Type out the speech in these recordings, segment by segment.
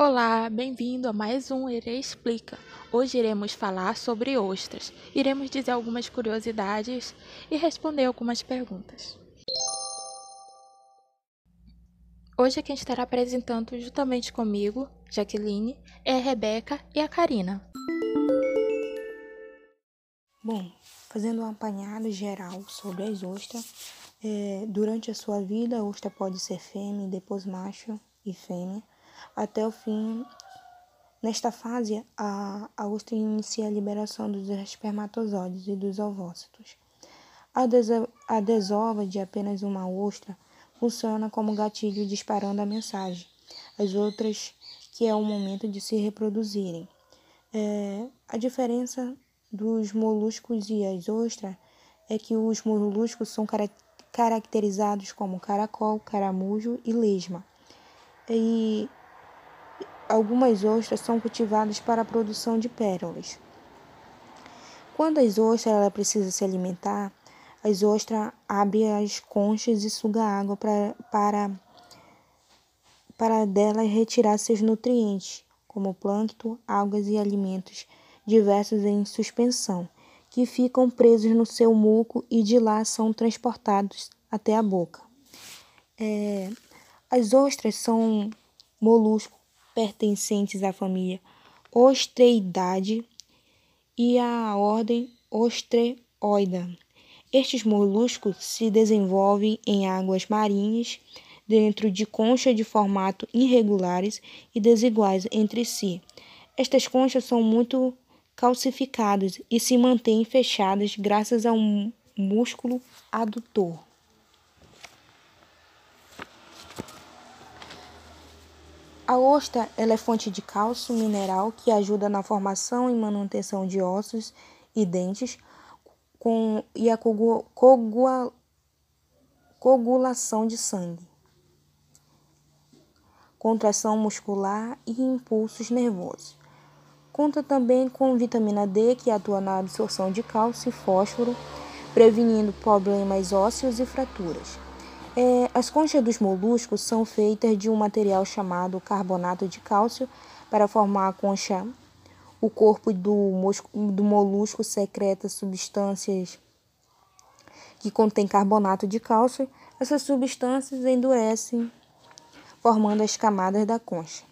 Olá, bem-vindo a mais um Ere Explica. Hoje iremos falar sobre ostras. Iremos dizer algumas curiosidades e responder algumas perguntas. Hoje quem estará apresentando juntamente comigo, Jaqueline, é a Rebeca e a Karina. Bom, fazendo um apanhado geral sobre as ostras, é, durante a sua vida a ostra pode ser fêmea, depois macho e fêmea até o fim. Nesta fase, a, a ostra inicia a liberação dos espermatozoides e dos ovócitos. A, desa, a desova de apenas uma ostra funciona como gatilho disparando a mensagem. As outras, que é o momento de se reproduzirem. É, a diferença dos moluscos e as ostras é que os moluscos são car caracterizados como caracol, caramujo e lesma. E algumas ostras são cultivadas para a produção de pérolas. Quando as ostras ela precisa se alimentar, as ostras abrem as conchas e suga água pra, para para delas retirar seus nutrientes, como plâncton, algas e alimentos diversos em suspensão, que ficam presos no seu muco e de lá são transportados até a boca. É, as ostras são moluscos pertencentes à família Ostreidae e à ordem Ostreoida. Estes moluscos se desenvolvem em águas marinhas dentro de conchas de formato irregulares e desiguais entre si. Estas conchas são muito calcificadas e se mantêm fechadas graças a um músculo adutor. A ostra é fonte de cálcio mineral que ajuda na formação e manutenção de ossos e dentes com, e a coagulação de sangue, contração muscular e impulsos nervosos. Conta também com vitamina D, que atua na absorção de cálcio e fósforo, prevenindo problemas ósseos e fraturas. É, as conchas dos moluscos são feitas de um material chamado carbonato de cálcio para formar a concha. O corpo do, do molusco secreta substâncias que contêm carbonato de cálcio. Essas substâncias endurecem, formando as camadas da concha.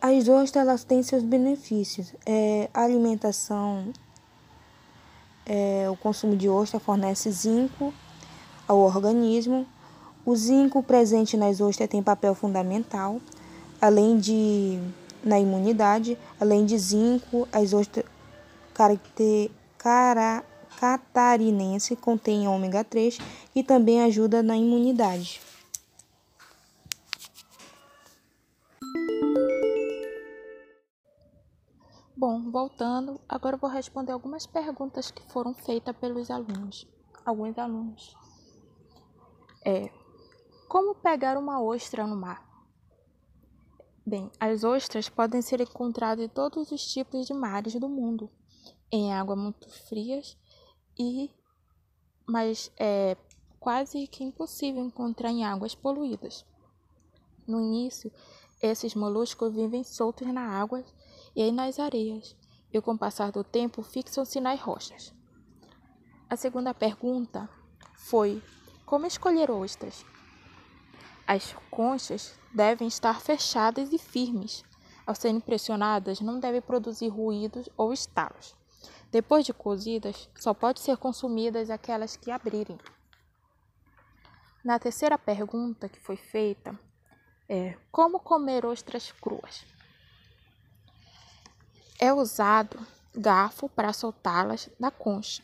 As ostras têm seus benefícios. É, a alimentação é, o consumo de ostra fornece zinco ao organismo. O zinco presente nas ostras tem papel fundamental, além de na imunidade, além de zinco, as ostras caracter, cara, catarinense contém ômega 3 e também ajuda na imunidade. Bom, voltando, agora vou responder algumas perguntas que foram feitas pelos alunos. Alguns alunos. É, como pegar uma ostra no mar? Bem, as ostras podem ser encontradas em todos os tipos de mares do mundo, em águas muito frias e mas é quase que impossível encontrar em águas poluídas. No início, esses moluscos vivem soltos na água e nas areias, e com o passar do tempo fixam-se nas rochas. A segunda pergunta foi: como escolher ostras? As conchas devem estar fechadas e firmes. Ao serem pressionadas, não devem produzir ruídos ou estalos. Depois de cozidas, só pode ser consumidas aquelas que abrirem. Na terceira pergunta que foi feita é como comer ostras cruas? É usado garfo para soltá-las da concha.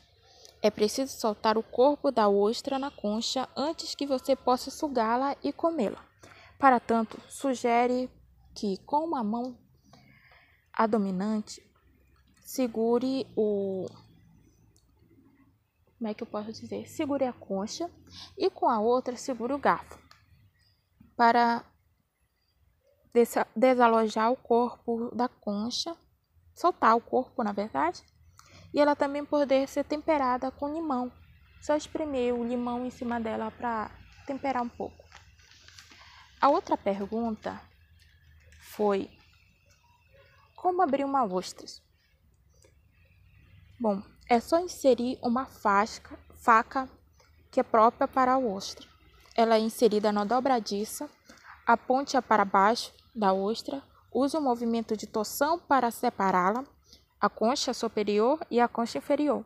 É preciso soltar o corpo da ostra na concha antes que você possa sugá-la e comê-la. Para tanto, sugere que com uma mão a dominante segure o como é que eu posso dizer? Segure a concha e com a outra segure o garfo para desalojar o corpo da concha soltar o corpo, na verdade. E ela também poder ser temperada com limão. Só espremer o limão em cima dela para temperar um pouco. A outra pergunta foi: Como abrir uma ostra? Bom, é só inserir uma fasca, faca que é própria para a ostra. Ela é inserida na dobradiça, aponte-a para baixo da ostra, use o movimento de torção para separá-la, a concha superior e a concha inferior.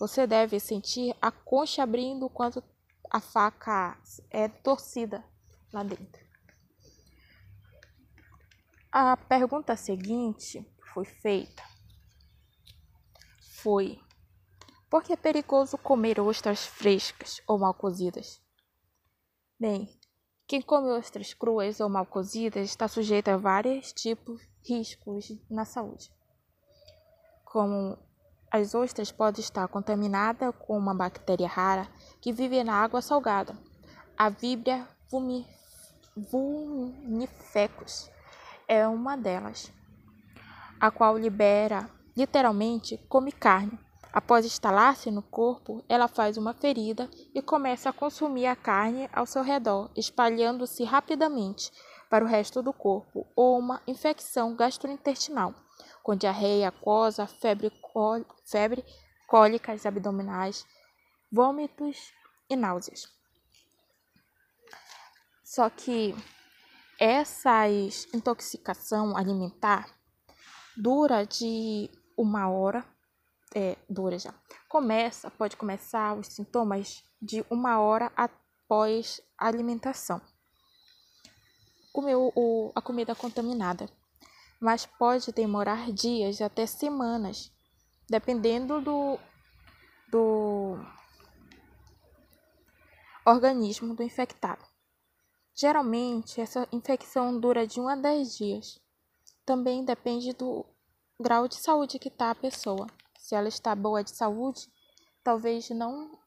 Você deve sentir a concha abrindo quando a faca é torcida lá dentro. A pergunta seguinte foi feita foi: Por que é perigoso comer ostras frescas ou mal cozidas? Bem, quem come ostras cruas ou mal cozidas está sujeito a vários tipos de riscos na saúde, como as ostras podem estar contaminadas com uma bactéria rara que vive na água salgada, a Vibria vulnifecus é uma delas, a qual libera, literalmente, come carne. Após instalar-se no corpo, ela faz uma ferida e começa a consumir a carne ao seu redor, espalhando-se rapidamente para o resto do corpo, ou uma infecção gastrointestinal, com diarreia aquosa, febre, febre cólicas abdominais, vômitos e náuseas. Só que essas intoxicação alimentar dura de uma hora, é, dura já. Começa, pode começar os sintomas de uma hora após a alimentação. Comeu o, a comida contaminada, mas pode demorar dias até semanas, dependendo do, do organismo do infectado. Geralmente, essa infecção dura de 1 a 10 dias. Também depende do grau de saúde que está a pessoa. Se ela está boa de saúde, talvez não,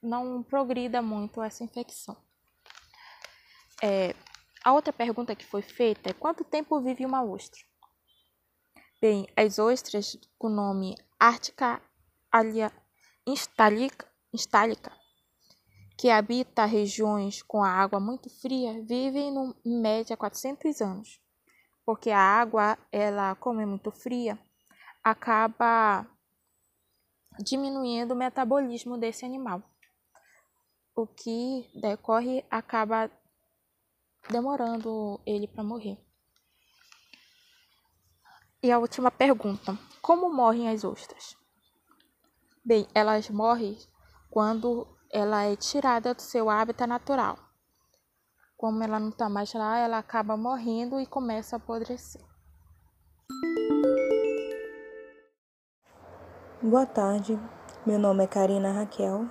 não progrida muito essa infecção. É, a outra pergunta que foi feita é quanto tempo vive uma ostra? Bem, as ostras com o nome Ártica alia instálica, instálica que habita regiões com a água muito fria, vivem no, em média 400 anos, porque a água, ela como é muito fria, acaba diminuindo o metabolismo desse animal. O que decorre acaba demorando ele para morrer. E a última pergunta: como morrem as ostras? Bem, elas morrem quando ela é tirada do seu hábitat natural. Como ela não está mais lá, ela acaba morrendo e começa a apodrecer. Boa tarde, meu nome é Karina Raquel.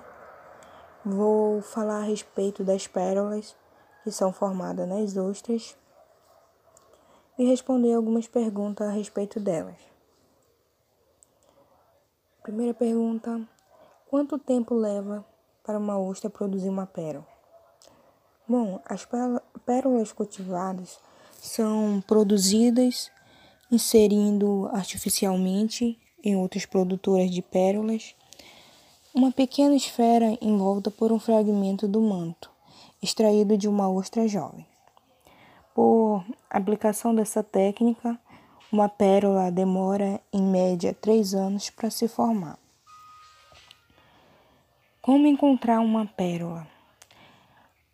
Vou falar a respeito das pérolas que são formadas nas ostras e responder algumas perguntas a respeito delas. Primeira pergunta: quanto tempo leva para uma ostra produzir uma pérola? Bom, as pérolas cultivadas são produzidas inserindo artificialmente em outras produtoras de pérolas uma pequena esfera envolta por um fragmento do manto, extraído de uma ostra jovem. Por aplicação dessa técnica, uma pérola demora em média três anos para se formar. Como encontrar uma pérola?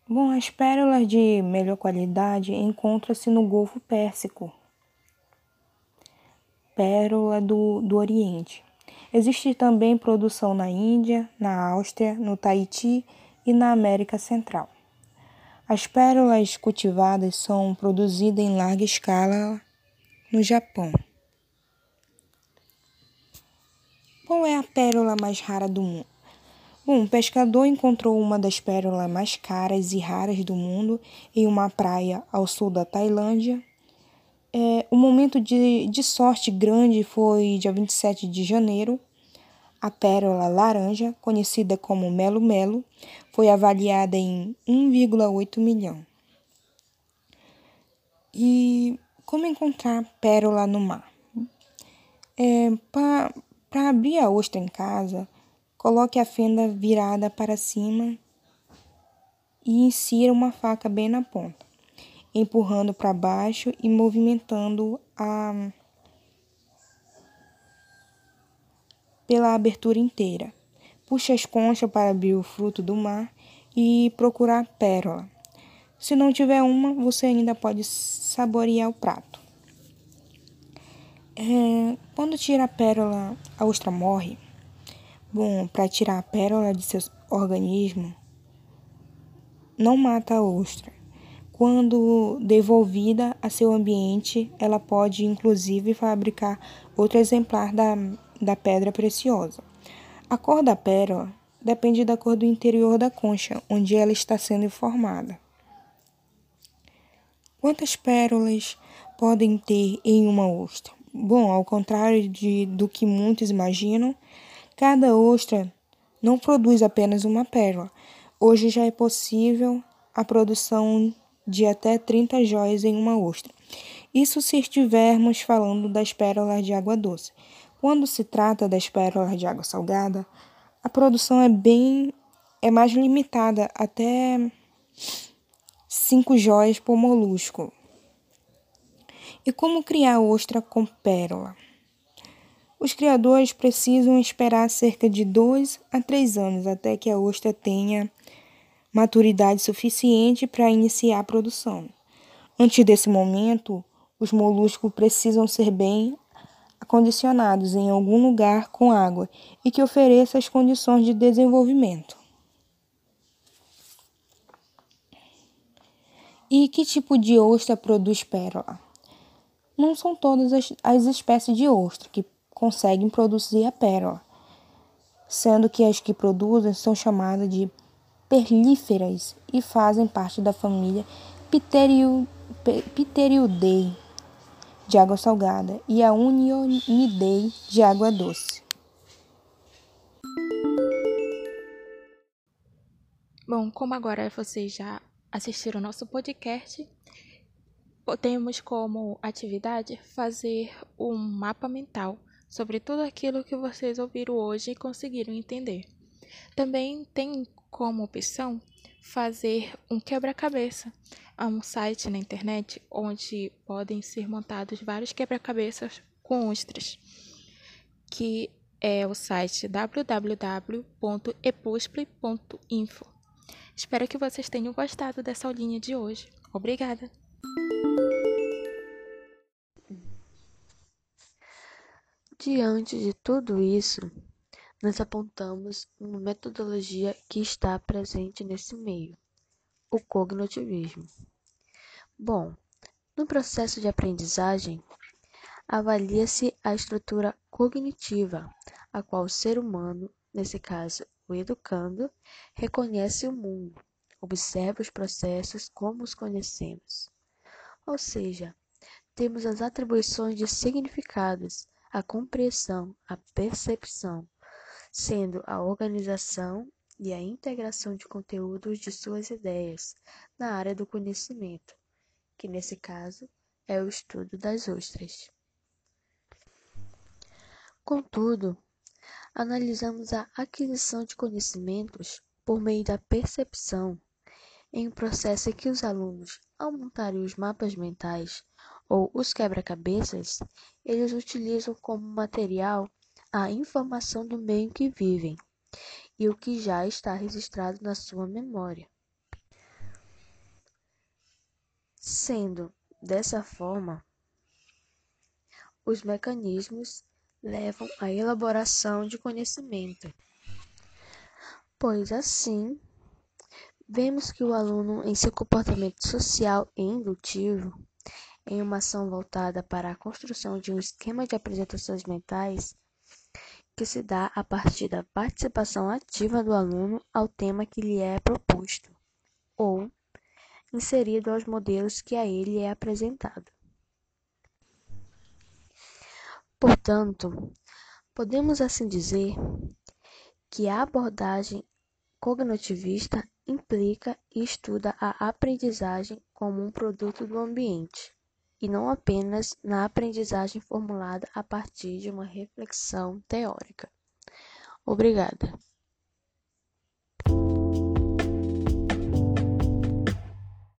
Bom, as pérolas de melhor qualidade encontram-se no Golfo Pérsico, pérola do, do Oriente. Existe também produção na Índia, na Áustria, no Tahiti e na América Central. As pérolas cultivadas são produzidas em larga escala no Japão. Qual é a pérola mais rara do mundo? Um pescador encontrou uma das pérolas mais caras e raras do mundo em uma praia ao sul da Tailândia. É, o momento de, de sorte grande foi dia 27 de janeiro. A pérola laranja, conhecida como Melo Melo, foi avaliada em 1,8 milhão. E como encontrar pérola no mar? É, Para abrir a ostra em casa, Coloque a fenda virada para cima e insira uma faca bem na ponta. Empurrando para baixo e movimentando a pela abertura inteira. Puxe as conchas para abrir o fruto do mar e procurar pérola. Se não tiver uma, você ainda pode saborear o prato. É, quando tira a pérola, a ostra morre. Bom, para tirar a pérola de seu organismo, não mata a ostra. Quando devolvida a seu ambiente, ela pode inclusive fabricar outro exemplar da, da pedra preciosa. A cor da pérola depende da cor do interior da concha, onde ela está sendo formada. Quantas pérolas podem ter em uma ostra? Bom, ao contrário de, do que muitos imaginam, cada ostra não produz apenas uma pérola. Hoje já é possível a produção de até 30 joias em uma ostra. Isso se estivermos falando das pérolas de água doce. Quando se trata das pérolas de água salgada, a produção é bem é mais limitada, até 5 joias por molusco. E como criar ostra com pérola? Os criadores precisam esperar cerca de dois a três anos até que a ostra tenha maturidade suficiente para iniciar a produção. Antes desse momento, os moluscos precisam ser bem acondicionados em algum lugar com água e que ofereça as condições de desenvolvimento. E que tipo de ostra produz pérola? não são todas as, as espécies de ostra que conseguem produzir a pérola, sendo que as que produzem são chamadas de perlíferas e fazem parte da família Pteriudae de água salgada e a Unionidae de água doce. Bom, como agora vocês já assistiram ao nosso podcast, temos como atividade fazer um mapa mental sobre tudo aquilo que vocês ouviram hoje e conseguiram entender. Também tem como opção fazer um quebra-cabeça. Há um site na internet onde podem ser montados vários quebra-cabeças com ostras, que é o site www.epusple.info. Espero que vocês tenham gostado dessa aulinha de hoje. Obrigada! Diante de tudo isso, nós apontamos uma metodologia que está presente nesse meio, o cognitivismo. Bom, no processo de aprendizagem, avalia-se a estrutura cognitiva, a qual o ser humano, nesse caso o educando, reconhece o mundo, observa os processos como os conhecemos. Ou seja, temos as atribuições de significados a compreensão, a percepção, sendo a organização e a integração de conteúdos de suas ideias na área do conhecimento, que nesse caso é o estudo das ostras. Contudo, analisamos a aquisição de conhecimentos por meio da percepção, em um processo em que os alunos, ao montarem os mapas mentais, ou os quebra-cabeças, eles utilizam como material a informação do meio em que vivem e o que já está registrado na sua memória. Sendo dessa forma, os mecanismos levam à elaboração de conhecimento, pois assim vemos que o aluno, em seu comportamento social e indutivo, em uma ação voltada para a construção de um esquema de apresentações mentais que se dá a partir da participação ativa do aluno ao tema que lhe é proposto, ou inserido aos modelos que a ele é apresentado. Portanto, podemos assim dizer que a abordagem cognitivista implica e estuda a aprendizagem como um produto do ambiente e não apenas na aprendizagem formulada a partir de uma reflexão teórica. Obrigada.